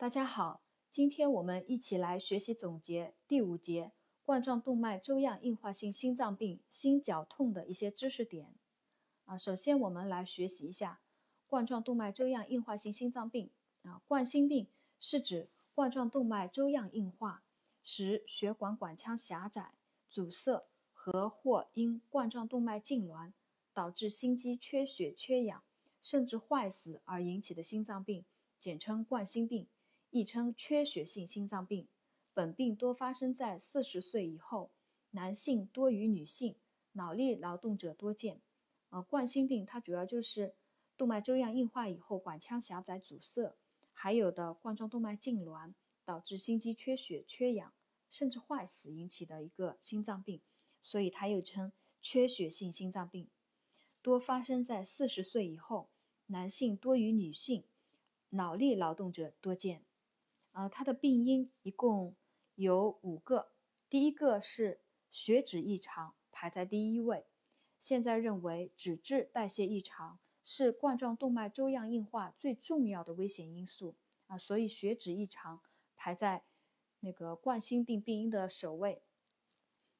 大家好，今天我们一起来学习总结第五节冠状动脉粥样硬化性心脏病心绞痛的一些知识点。啊，首先我们来学习一下冠状动脉粥样硬化性心脏病。啊，冠心病是指冠状动脉粥样硬化，使血管管腔狭窄、阻塞和或因冠状动脉痉挛导致心肌缺血、缺氧，甚至坏死而引起的心脏病，简称冠心病。亦称缺血性心脏病，本病多发生在四十岁以后，男性多于女性，脑力劳动者多见。呃，冠心病它主要就是动脉粥样硬化以后，管腔狭窄阻塞，还有的冠状动脉痉挛导致心肌缺血、缺氧，甚至坏死引起的一个心脏病，所以它又称缺血性心脏病，多发生在四十岁以后，男性多于女性，脑力劳动者多见。呃，它的病因一共有五个，第一个是血脂异常，排在第一位。现在认为脂质代谢异常是冠状动脉粥样硬化最重要的危险因素啊，所以血脂异常排在那个冠心病病因的首位。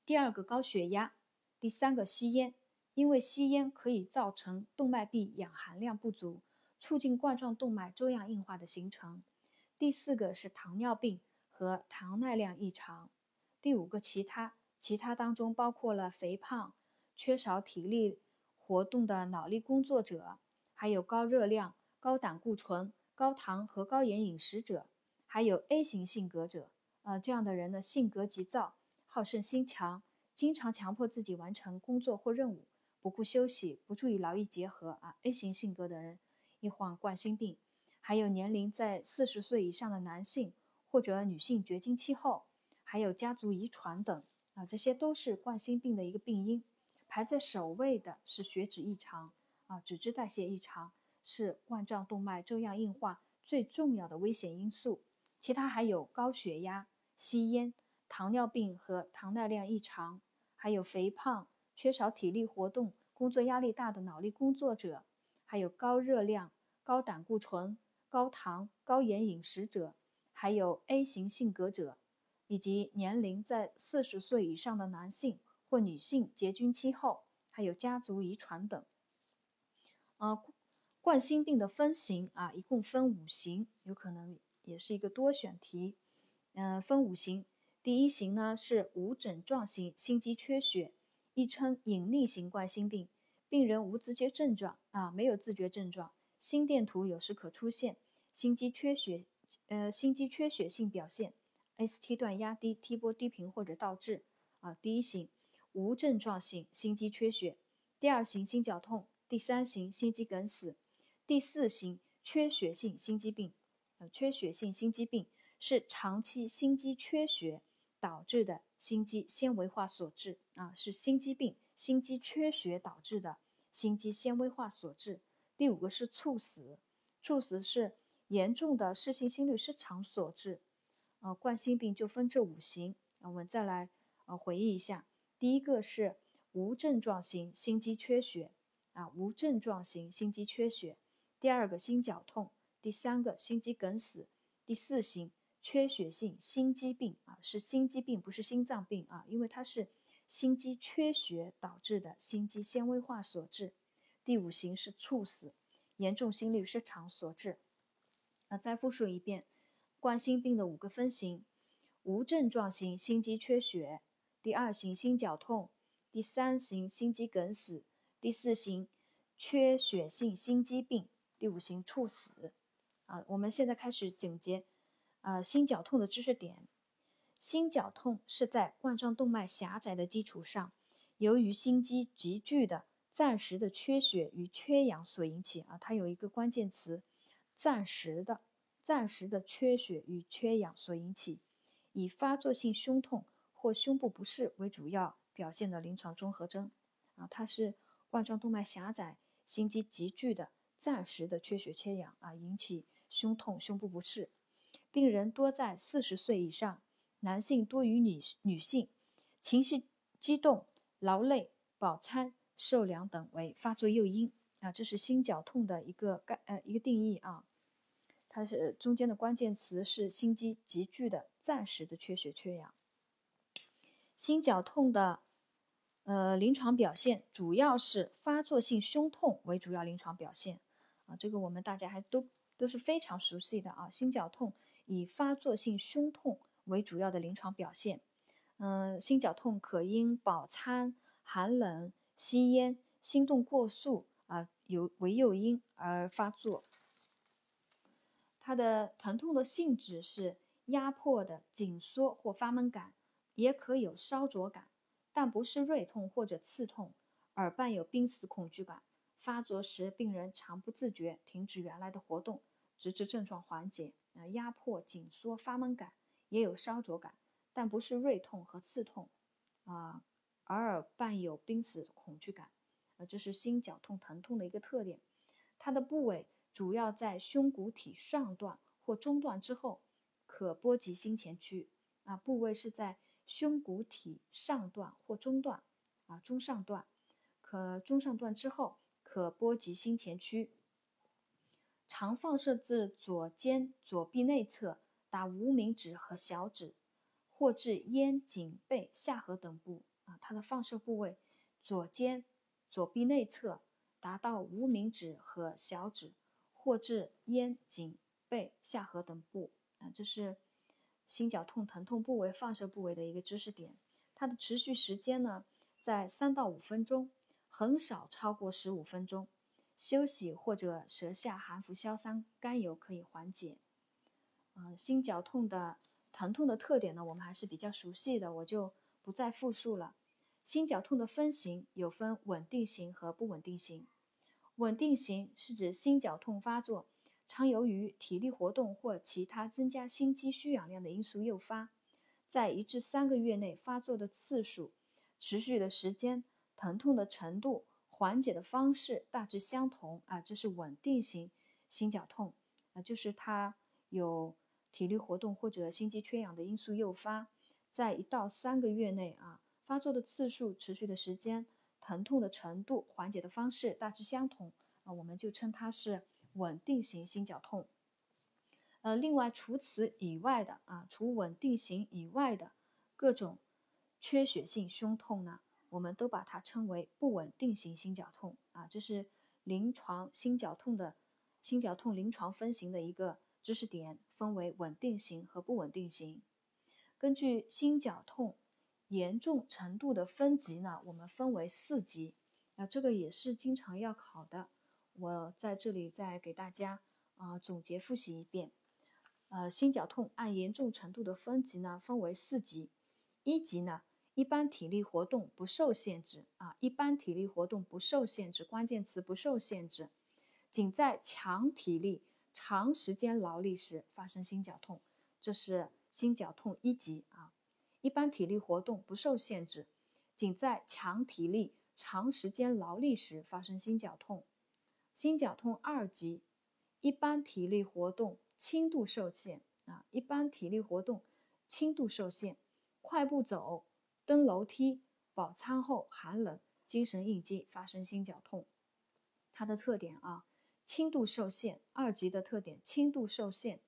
第二个高血压，第三个吸烟，因为吸烟可以造成动脉壁氧含量不足，促进冠状动脉粥样硬化的形成。第四个是糖尿病和糖耐量异常，第五个其他，其他当中包括了肥胖、缺少体力活动的脑力工作者，还有高热量、高胆固醇、高糖和高盐饮食者，还有 A 型性格者。呃，这样的人呢，性格急躁、好胜心强，经常强迫自己完成工作或任务，不顾休息，不注意劳逸结合啊。A 型性格的人易患冠心病。还有年龄在四十岁以上的男性或者女性绝经期后，还有家族遗传等啊，这些都是冠心病的一个病因。排在首位的是血脂异常啊，脂质代谢异常是冠状动脉粥样硬化最重要的危险因素。其他还有高血压、吸烟、糖尿病和糖耐量异常，还有肥胖、缺少体力活动、工作压力大的脑力工作者，还有高热量、高胆固醇。高糖、高盐饮食者，还有 A 型性格者，以及年龄在四十岁以上的男性或女性结经期后，还有家族遗传等。呃，冠心病的分型啊，一共分五型，有可能也是一个多选题。嗯，分五型，第一型呢是无症状型心肌缺血，亦称隐匿型冠心病，病人无自觉症状啊，没有自觉症状。心电图有时可出现心肌缺血，呃，心肌缺血性表现，ST 段压低、T 波低频或者倒置。啊，第一型无症状性心肌缺血，第二型心绞痛，第三型心肌梗死，第四型缺血性心肌病。呃，缺血性心肌病是长期心肌缺血导致的心肌纤维化所致。啊，是心肌病，心肌缺血导致的心肌纤维化所致。第五个是猝死，猝死是严重的室性心律失常所致。呃，冠心病就分这五型，我们再来呃回忆一下。第一个是无症状型心肌缺血，啊，无症状型心肌缺血。第二个心绞痛，第三个心肌梗死，第四型缺血性心肌病，啊，是心肌病不是心脏病啊，因为它是心肌缺血导致的心肌纤维化所致。第五型是猝死，严重心律失常所致。那再复述一遍，冠心病的五个分型：无症状型心肌缺血，第二型心绞痛，第三型心肌梗死，第四型缺血性心肌病，第五型猝死。啊，我们现在开始总结，呃，心绞痛的知识点。心绞痛是在冠状动脉狭窄的基础上，由于心肌急剧的暂时的缺血与缺氧所引起啊，它有一个关键词，暂时的、暂时的缺血与缺氧所引起，以发作性胸痛或胸部不适为主要表现的临床综合征啊，它是冠状动脉狭窄、心肌急剧的暂时的缺血缺氧啊，引起胸痛、胸部不适，病人多在四十岁以上，男性多于女女性，情绪激动、劳累、饱餐。受凉等为发作诱因啊，这是心绞痛的一个概呃一个定义啊。它是中间的关键词是心肌急剧的暂时的缺血缺氧。心绞痛的呃临床表现主要是发作性胸痛为主要临床表现啊，这个我们大家还都都是非常熟悉的啊。心绞痛以发作性胸痛为主要的临床表现，嗯，心绞痛可因饱餐、寒冷、吸烟、心动过速啊有为诱因而发作。它的疼痛的性质是压迫的、紧缩或发闷感，也可有烧灼感，但不是锐痛或者刺痛，而伴有濒死恐惧感。发作时，病人常不自觉停止原来的活动，直至症状缓解。啊，压迫、紧缩、发闷感，也有烧灼感，但不是锐痛和刺痛。啊，偶尔伴有濒死恐惧感。啊，这是心绞痛疼痛的一个特点。它的部位。主要在胸骨体上段或中段之后，可波及心前区。啊，部位是在胸骨体上段或中段，啊，中上段，可中上段之后可波及心前区。常放射至左肩、左臂内侧，达无名指和小指，或至咽颈背下颌等部。它的放射部位左肩、左臂内侧，达到无名指和小指。或至咽颈背下颌等部啊，这是心绞痛疼痛部位放射部位的一个知识点。它的持续时间呢，在三到五分钟，很少超过十五分钟。休息或者舌下含服硝酸甘油可以缓解。嗯，心绞痛的疼痛的特点呢，我们还是比较熟悉的，我就不再复述了。心绞痛的分型有分稳定型和不稳定型。稳定型是指心绞痛发作常由于体力活动或其他增加心肌需氧量的因素诱发，在一至三个月内发作的次数、持续的时间、疼痛的程度、缓解的方式大致相同啊，这是稳定型心绞痛啊，就是它有体力活动或者心肌缺氧的因素诱发，在一到三个月内啊发作的次数、持续的时间。疼痛的程度、缓解的方式大致相同啊，我们就称它是稳定型心绞痛。呃，另外除此以外的啊，除稳定型以外的各种缺血性胸痛呢，我们都把它称为不稳定型心绞痛啊。这是临床心绞痛的心绞痛临床分型的一个知识点，分为稳定型和不稳定型。根据心绞痛。严重程度的分级呢，我们分为四级，那，这个也是经常要考的。我在这里再给大家啊总结复习一遍。呃，心绞痛按严重程度的分级呢，分为四级。一级呢，一般体力活动不受限制啊，一般体力活动不受限制，关键词不受限制，仅在强体力、长时间劳力时发生心绞痛，这是心绞痛一级啊。一般体力活动不受限制，仅在强体力、长时间劳力时发生心绞痛。心绞痛二级，一般体力活动轻度受限啊，一般体力活动轻度受限，快步走、登楼梯、饱餐后寒冷、精神应激发生心绞痛。它的特点啊，轻度受限，二级的特点轻度受限，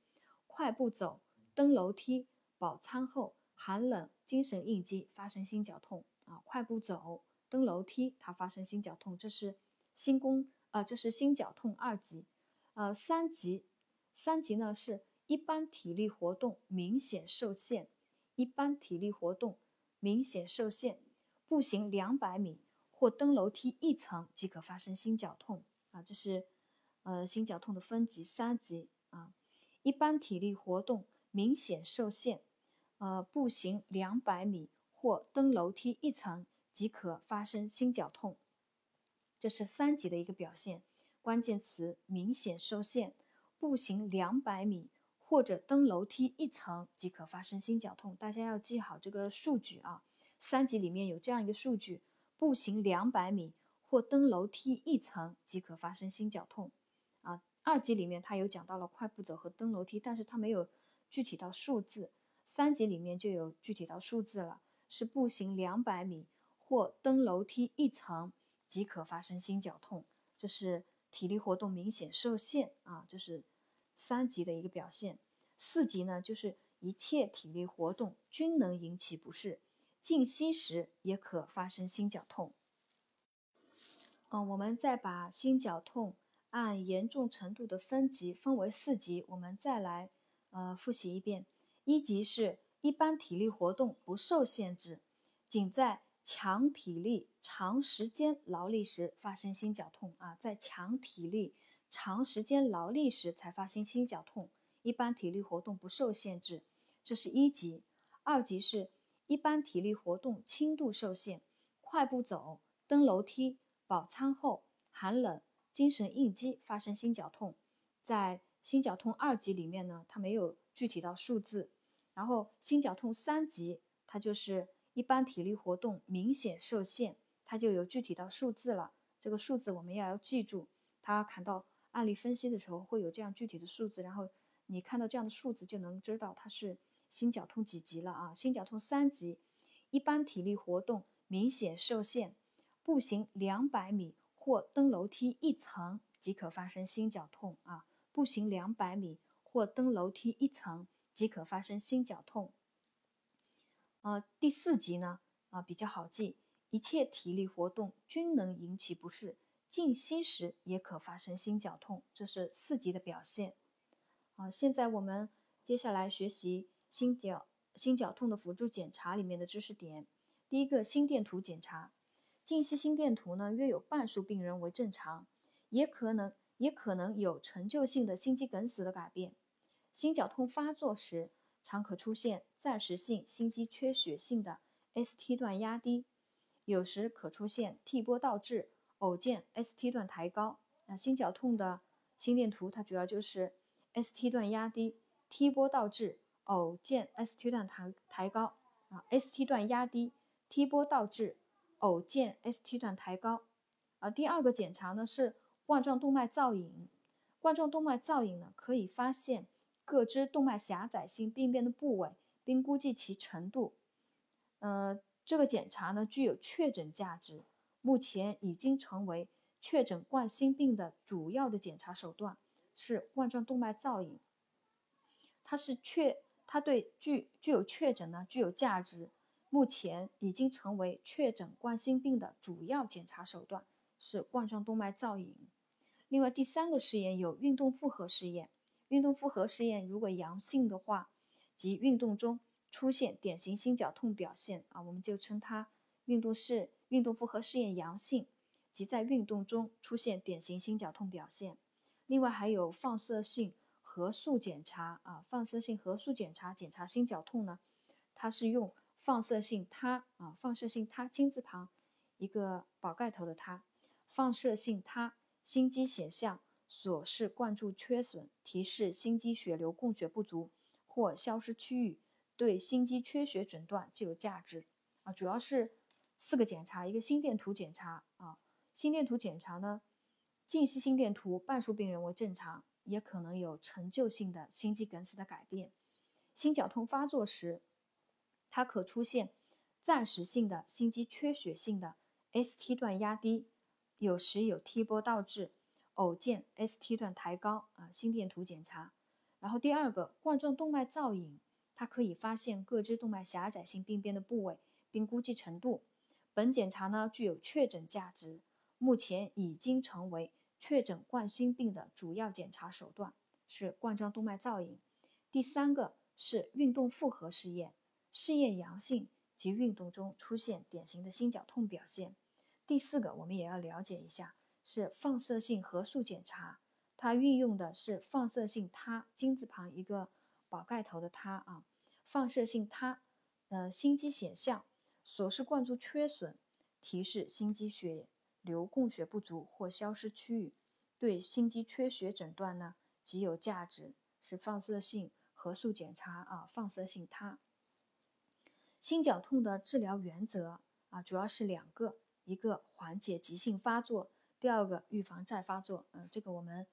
快步走、登楼梯、饱餐后。寒冷、精神应激发生心绞痛啊，快步走、登楼梯，它发生心绞痛，这是心功啊，这是心绞痛二级。呃，三级，三级呢是一般体力活动明显受限，一般体力活动明显受限，步行两百米或登楼梯一层即可发生心绞痛啊，这是呃心绞痛的分级三级啊，一般体力活动明显受限。呃，步行两百米或登楼梯一层即可发生心绞痛，这是三级的一个表现。关键词明显受限，步行两百米或者登楼梯一层即可发生心绞痛。大家要记好这个数据啊，三级里面有这样一个数据：步行两百米或登楼梯一层即可发生心绞痛。啊，二级里面它有讲到了快步走和登楼梯，但是它没有具体到数字。三级里面就有具体到数字了，是步行两百米或登楼梯一层即可发生心绞痛，这是体力活动明显受限啊，这是三级的一个表现。四级呢，就是一切体力活动均能引起不适，静息时也可发生心绞痛。嗯，我们再把心绞痛按严重程度的分级分为四级，我们再来呃复习一遍。一级是一般体力活动不受限制，仅在强体力、长时间劳力时发生心绞痛啊，在强体力、长时间劳力时才发生心绞痛。一般体力活动不受限制，这是一级。二级是一般体力活动轻度受限，快步走、登楼梯。饱餐后、寒冷、精神应激发生心绞痛，在心绞痛二级里面呢，它没有具体到数字。然后心绞痛三级，它就是一般体力活动明显受限，它就有具体到数字了。这个数字我们要要记住，它看到案例分析的时候会有这样具体的数字，然后你看到这样的数字就能知道它是心绞痛几级了啊？心绞痛三级，一般体力活动明显受限。步行两百米或登楼梯一层即可发生心绞痛啊！步行两百米或登楼梯一层即可发生心绞痛。呃，第四级呢啊比较好记，一切体力活动均能引起不适，静息时也可发生心绞痛，这是四级的表现。啊，现在我们接下来学习心绞心绞痛的辅助检查里面的知识点。第一个心电图检查。静息心电图呢，约有半数病人为正常，也可能也可能有陈旧性的心肌梗死的改变。心绞痛发作时，常可出现暂时性心肌缺血性的 ST 段压低，有时可出现 T 波倒置，偶见 ST 段抬高。那心绞痛的心电图，它主要就是 ST 段压低，T 波倒置，偶见 ST 段抬抬高啊，ST 段压低，T 波倒置。偶见 ST 段抬高，啊，第二个检查呢是冠状动脉造影。冠状动脉造影呢可以发现各支动脉狭窄性病变的部位，并估计其程度。呃，这个检查呢具有确诊价值，目前已经成为确诊冠心病的主要的检查手段，是冠状动脉造影。它是确，它对具具有确诊呢具有价值。目前已经成为确诊冠心病的主要检查手段，是冠状动脉造影。另外，第三个试验有运动负荷试验。运动负荷试验如果阳性的话，即运动中出现典型心绞痛表现啊，我们就称它运动是运动负荷试验阳性，即在运动中出现典型心绞痛表现。另外还有放射性核素检查啊，放射性核素检查检查心绞痛呢，它是用。放射性它啊，放射性它金字旁一个宝盖头的它，放射性它心肌显像所示灌注缺损，提示心肌血流供血不足或消失区域，对心肌缺血诊断具有价值啊。主要是四个检查，一个心电图检查啊，心电图检查呢，静息心电图半数病人为正常，也可能有陈旧性的心肌梗死的改变，心绞痛发作时。它可出现暂时性的心肌缺血性的 ST 段压低，有时有 T 波倒置，偶见 ST 段抬高啊。心电图检查，然后第二个冠状动脉造影，它可以发现各支动脉狭窄性病变的部位，并估计程度。本检查呢具有确诊价值，目前已经成为确诊冠心病的主要检查手段，是冠状动脉造影。第三个是运动负荷试验。试验阳性及运动中出现典型的心绞痛表现。第四个，我们也要了解一下，是放射性核素检查，它运用的是放射性它金字旁一个宝盖头的它啊，放射性它，呃，心肌显像锁室灌注缺损，提示心肌血流供血不足或消失区域，对心肌缺血诊断呢极有价值，是放射性核素检查啊，放射性它。心绞痛的治疗原则啊，主要是两个，一个缓解急性发作，第二个预防再发作。嗯，这个我们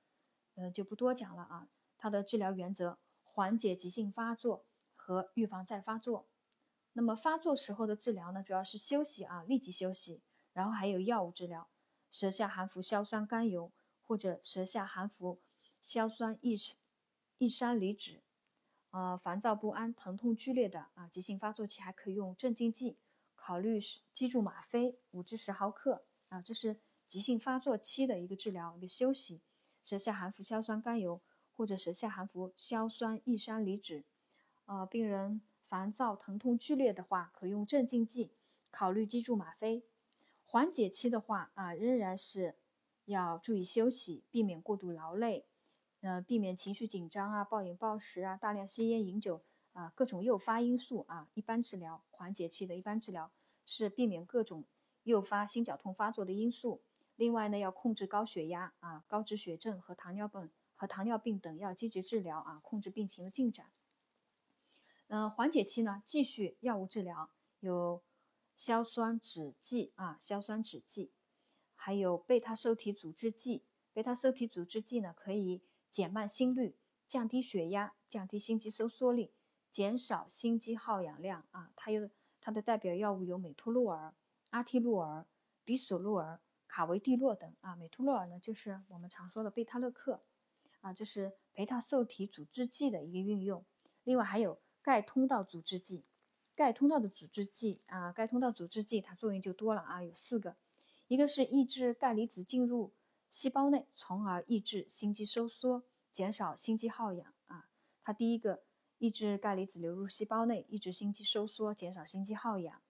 呃就不多讲了啊。它的治疗原则，缓解急性发作和预防再发作。那么发作时候的治疗呢，主要是休息啊，立即休息，然后还有药物治疗，舌下含服硝酸甘油或者舌下含服硝酸异异山梨酯。呃，烦躁不安、疼痛剧烈的啊，急性发作期还可以用镇静剂，考虑是脊柱吗啡五至十毫克啊，这是急性发作期的一个治疗一个休息。舌下含服硝酸甘油或者舌下含服硝酸异山梨酯。呃，病人烦躁、疼痛剧烈的话，可用镇静剂，考虑肌注吗啡。缓解期的话啊，仍然是要注意休息，避免过度劳累。呃，避免情绪紧张啊、暴饮暴食啊、大量吸烟饮酒啊，各种诱发因素啊。一般治疗缓解期的一般治疗是避免各种诱发心绞痛发作的因素。另外呢，要控制高血压啊、高脂血症和糖尿病和糖尿病等要积极治疗啊，控制病情的进展。嗯，缓解期呢，继续药物治疗，有硝酸酯剂啊、硝酸酯剂，还有贝塔受体阻滞剂。贝塔受体阻滞剂呢，可以。减慢心率，降低血压，降低心肌收缩力，减少心肌耗氧量啊。它有它的代表药物有美托洛尔、阿替洛尔、比索洛尔、卡维蒂洛等啊。美托洛尔呢，就是我们常说的贝塔勒克啊，这是贝塔受体阻滞剂的一个运用。另外还有钙通道阻滞剂，钙通道的阻滞剂啊，钙通道阻滞剂它作用就多了啊，有四个，一个是抑制钙离子进入。细胞内，从而抑制心肌收缩，减少心肌耗氧啊。它第一个抑制钙离子流入细胞内，抑制心肌收缩，减少心肌耗氧。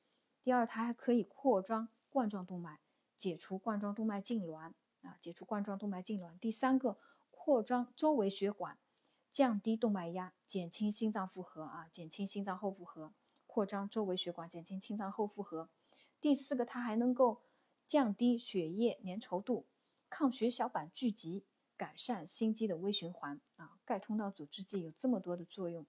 第二，它还可以扩张冠状动脉，解除冠状动脉痉挛啊，解除冠状动脉痉挛。第三个，扩张周围血管，降低动脉压，减轻心脏负荷啊，减轻心脏后负荷。扩张周围血管，减轻心脏后负荷。第四个，它还能够降低血液粘稠度。抗血小板聚集，改善心肌的微循环啊。钙通道阻滞剂有这么多的作用，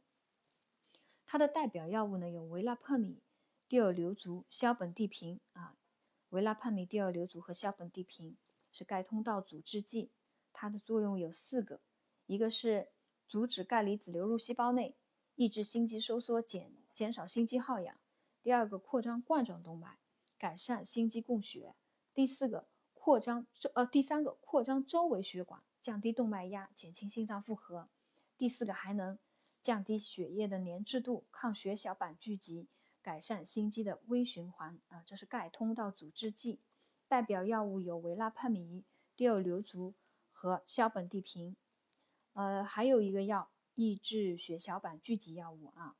它的代表药物呢有维拉帕米、地尔硫足、硝苯地平啊。维拉帕米、地尔硫组和硝苯地平是钙通道阻滞剂，它的作用有四个：一个是阻止钙离子流入细胞内，抑制心肌收缩，减减少心肌耗氧；第二个扩张冠状动脉，改善心肌供血；第四个。扩张周呃，第三个扩张周围血管，降低动脉压，减轻心脏负荷。第四个还能降低血液的粘滞度，抗血小板聚集，改善心肌的微循环啊。这是钙通道阻滞剂，代表药物有维拉帕米、地尔硫足和硝苯地平。呃，还有一个药抑制血小板聚集药物啊，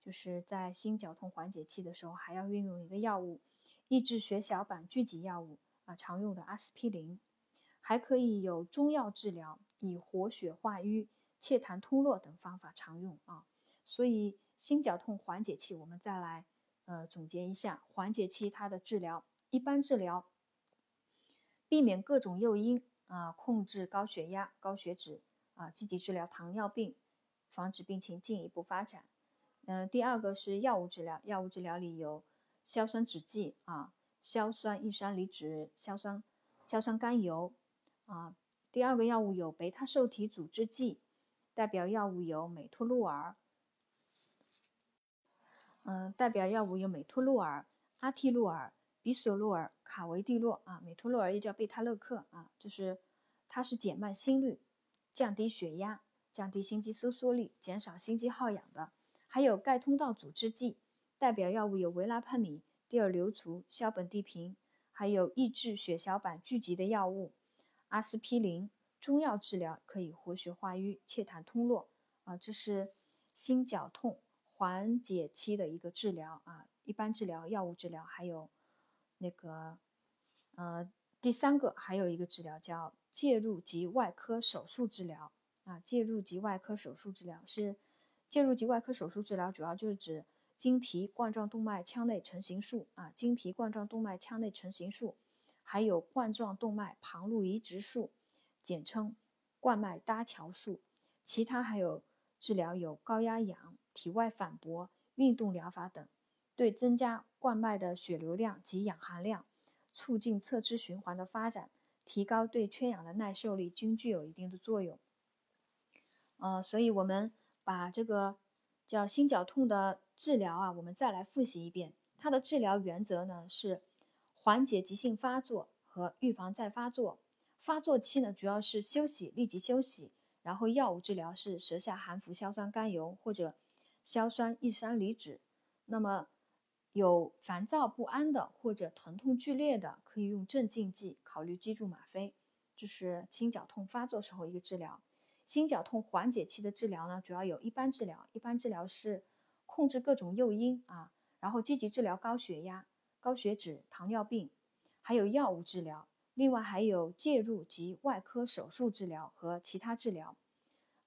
就是在心绞痛缓解期的时候还要运用一个药物，抑制血小板聚集药物。啊，常用的阿司匹林，还可以有中药治疗，以活血化瘀、祛痰通络等方法常用啊。所以心绞痛缓解期，我们再来呃总结一下缓解期它的治疗：一般治疗，避免各种诱因啊，控制高血压、高血脂啊，积极治疗糖尿病，防止病情进一步发展。嗯，第二个是药物治疗，药物治疗里有硝酸酯剂啊。硝酸异山梨酯、硝酸硝酸甘油啊。第二个药物有贝塔受体阻滞剂，代表药物有美托洛尔。嗯，代表药物有美托洛尔、阿替洛尔、比索洛尔、卡维蒂洛啊。美托洛尔又叫贝塔勒克啊，就是它是减慢心率、降低血压、降低心肌收缩力、减少心肌耗氧的。还有钙通道阻滞剂，代表药物有维拉帕米。地尔硫足、硝苯地平，还有抑制血小板聚集的药物阿司匹林。中药治疗可以活血化瘀、祛痰通络啊，这是心绞痛缓解期的一个治疗啊。一般治疗、药物治疗，还有那个呃第三个还有一个治疗叫介入及外科手术治疗啊。介入及外科手术治疗是介入及外科手术治疗，主要就是指。经皮冠状动脉腔内成形术啊，经皮冠状动脉腔内成形术，还有冠状动脉旁路移植术，简称冠脉搭桥术。其他还有治疗有高压氧、体外反搏、运动疗法等，对增加冠脉的血流量及氧含量，促进侧支循环的发展，提高对缺氧的耐受力，均具有一定的作用。呃，所以我们把这个。叫心绞痛的治疗啊，我们再来复习一遍。它的治疗原则呢是缓解急性发作和预防再发作。发作期呢主要是休息，立即休息，然后药物治疗是舌下含服硝酸甘油或者硝酸异山梨酯。那么有烦躁不安的或者疼痛剧烈的，可以用镇静剂，考虑肌注吗啡，就是心绞痛发作时候一个治疗。心绞痛缓解期的治疗呢，主要有一般治疗，一般治疗是控制各种诱因啊，然后积极治疗高血压、高血脂、糖尿病，还有药物治疗。另外还有介入及外科手术治疗和其他治疗。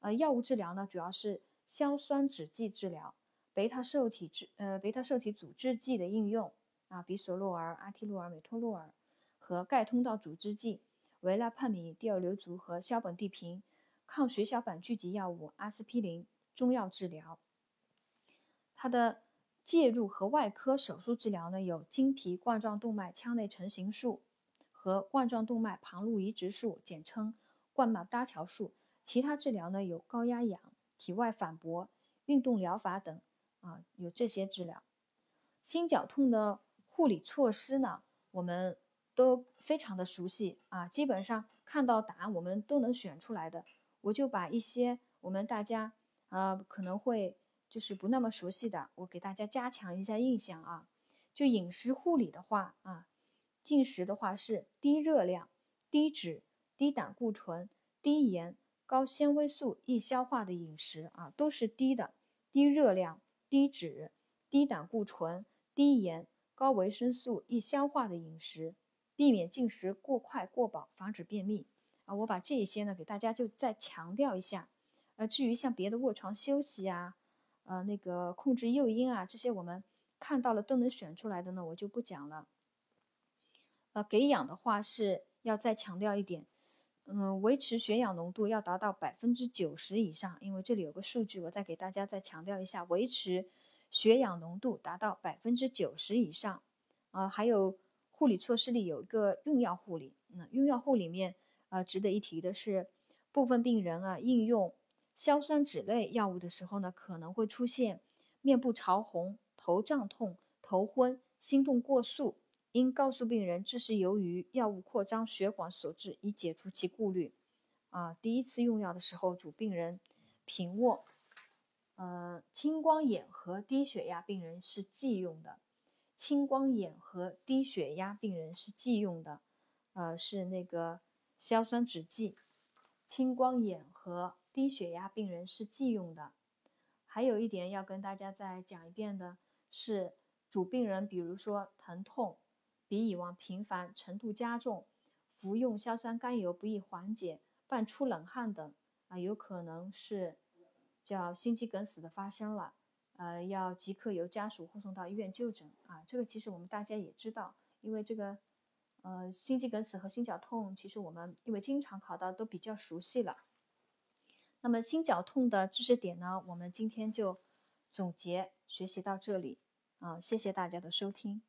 呃，药物治疗呢，主要是硝酸酯剂治疗、贝塔受体制呃贝塔受体阻滞剂的应用啊，比索洛尔、阿替洛尔、美托洛尔和钙通道阻滞剂、维拉帕米、地尔硫族和硝苯地平、抗血小板聚集药物、阿司匹林、中药治疗。它的介入和外科手术治疗呢，有经皮冠状动脉腔内成形术。和冠状动脉旁路移植术，简称冠脉搭桥术。其他治疗呢有高压氧、体外反搏、运动疗法等啊，有这些治疗。心绞痛的护理措施呢，我们都非常的熟悉啊，基本上看到答案我们都能选出来的。我就把一些我们大家啊可能会就是不那么熟悉的，我给大家加强一下印象啊。就饮食护理的话啊。进食的话是低热量、低脂、低胆固醇、低盐、高纤维素、易消化的饮食啊，都是低的。低热量、低脂、低胆固醇、低盐、高维生素、易消化的饮食，避免进食过快过饱，防止便秘啊。我把这一些呢给大家就再强调一下。呃，至于像别的卧床休息啊，呃，那个控制诱因啊，这些我们看到了都能选出来的呢，我就不讲了。呃，给氧的话是要再强调一点，嗯，维持血氧浓度要达到百分之九十以上，因为这里有个数据，我再给大家再强调一下，维持血氧浓度达到百分之九十以上。啊，还有护理措施里有一个用药护理，那用药护理里面，呃，值得一提的是，部分病人啊，应用硝酸酯类药物的时候呢，可能会出现面部潮红、头胀痛、头昏、心动过速。应告诉病人，这是由于药物扩张血管所致，以解除其顾虑。啊，第一次用药的时候，主病人平卧。呃，青光眼和低血压病人是忌用的。青光眼和低血压病人是忌用的。呃，是那个硝酸酯剂。青光眼和低血压病人是忌用的。还有一点要跟大家再讲一遍的是，主病人比如说疼痛。比以往频繁、程度加重，服用硝酸甘油不易缓解，伴出冷汗等啊，有可能是叫心肌梗死的发生了，呃，要即刻由家属护送到医院就诊啊。这个其实我们大家也知道，因为这个呃心肌梗死和心绞痛，其实我们因为经常考到都比较熟悉了。那么心绞痛的知识点呢，我们今天就总结学习到这里啊，谢谢大家的收听。